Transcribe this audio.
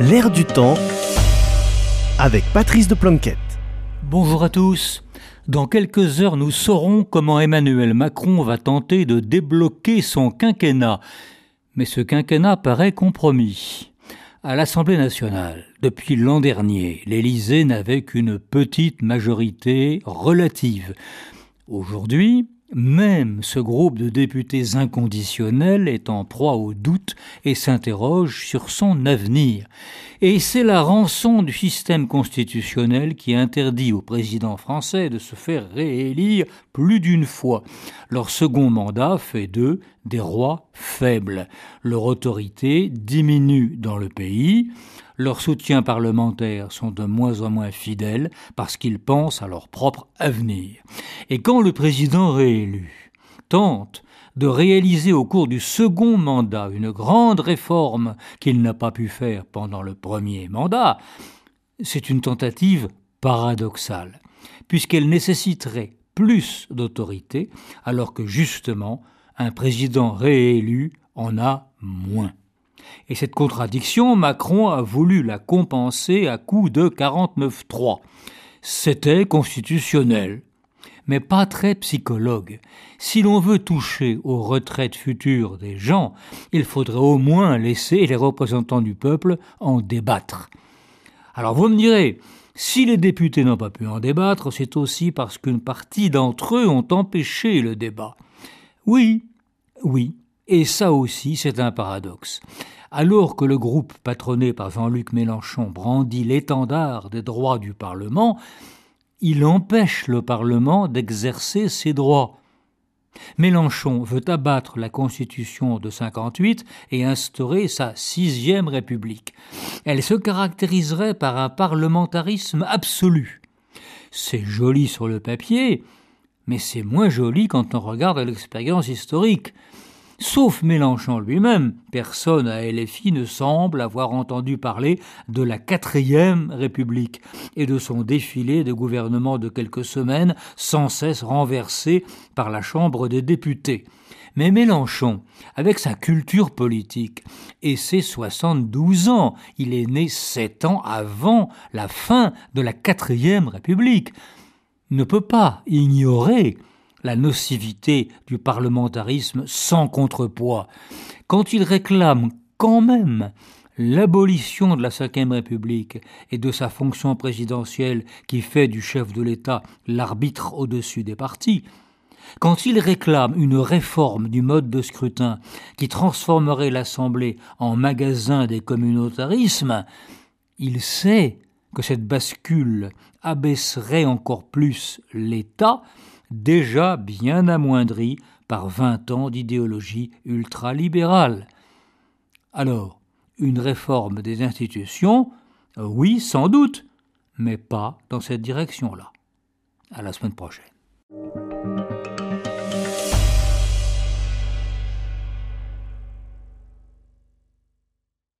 L'air du temps avec Patrice de Planquette. Bonjour à tous. Dans quelques heures, nous saurons comment Emmanuel Macron va tenter de débloquer son quinquennat. Mais ce quinquennat paraît compromis. À l'Assemblée nationale, depuis l'an dernier, l'Élysée n'avait qu'une petite majorité relative. Aujourd'hui, même ce groupe de députés inconditionnels est en proie au doute et s'interroge sur son avenir. Et c'est la rançon du système constitutionnel qui interdit au président français de se faire réélire plus d'une fois. Leur second mandat fait d'eux des rois faibles. Leur autorité diminue dans le pays. Leurs soutiens parlementaires sont de moins en moins fidèles parce qu'ils pensent à leur propre avenir. Et quand le président réélu tente de réaliser au cours du second mandat une grande réforme qu'il n'a pas pu faire pendant le premier mandat, c'est une tentative paradoxale, puisqu'elle nécessiterait plus d'autorité, alors que justement un président réélu en a moins. Et cette contradiction, Macron a voulu la compenser à coup de 49-3. C'était constitutionnel, mais pas très psychologue. Si l'on veut toucher aux retraites futures des gens, il faudrait au moins laisser les représentants du peuple en débattre. Alors vous me direz, si les députés n'ont pas pu en débattre, c'est aussi parce qu'une partie d'entre eux ont empêché le débat. Oui, oui, et ça aussi c'est un paradoxe. Alors que le groupe patronné par Jean-Luc Mélenchon brandit l'étendard des droits du Parlement, il empêche le Parlement d'exercer ses droits. Mélenchon veut abattre la Constitution de 58 et instaurer sa sixième République. Elle se caractériserait par un parlementarisme absolu. C'est joli sur le papier, mais c'est moins joli quand on regarde l'expérience historique. Sauf Mélenchon lui-même, personne à LFI ne semble avoir entendu parler de la quatrième République et de son défilé de gouvernement de quelques semaines sans cesse renversé par la Chambre des députés. Mais Mélenchon, avec sa culture politique et ses 72 ans, il est né sept ans avant la fin de la quatrième République, ne peut pas ignorer la nocivité du parlementarisme sans contrepoids, quand il réclame quand même l'abolition de la Ve République et de sa fonction présidentielle qui fait du chef de l'État l'arbitre au-dessus des partis, quand il réclame une réforme du mode de scrutin qui transformerait l'Assemblée en magasin des communautarismes, il sait que cette bascule abaisserait encore plus l'État déjà bien amoindri par vingt ans d'idéologie ultralibérale. Alors, une réforme des institutions, oui, sans doute, mais pas dans cette direction-là. À la semaine prochaine.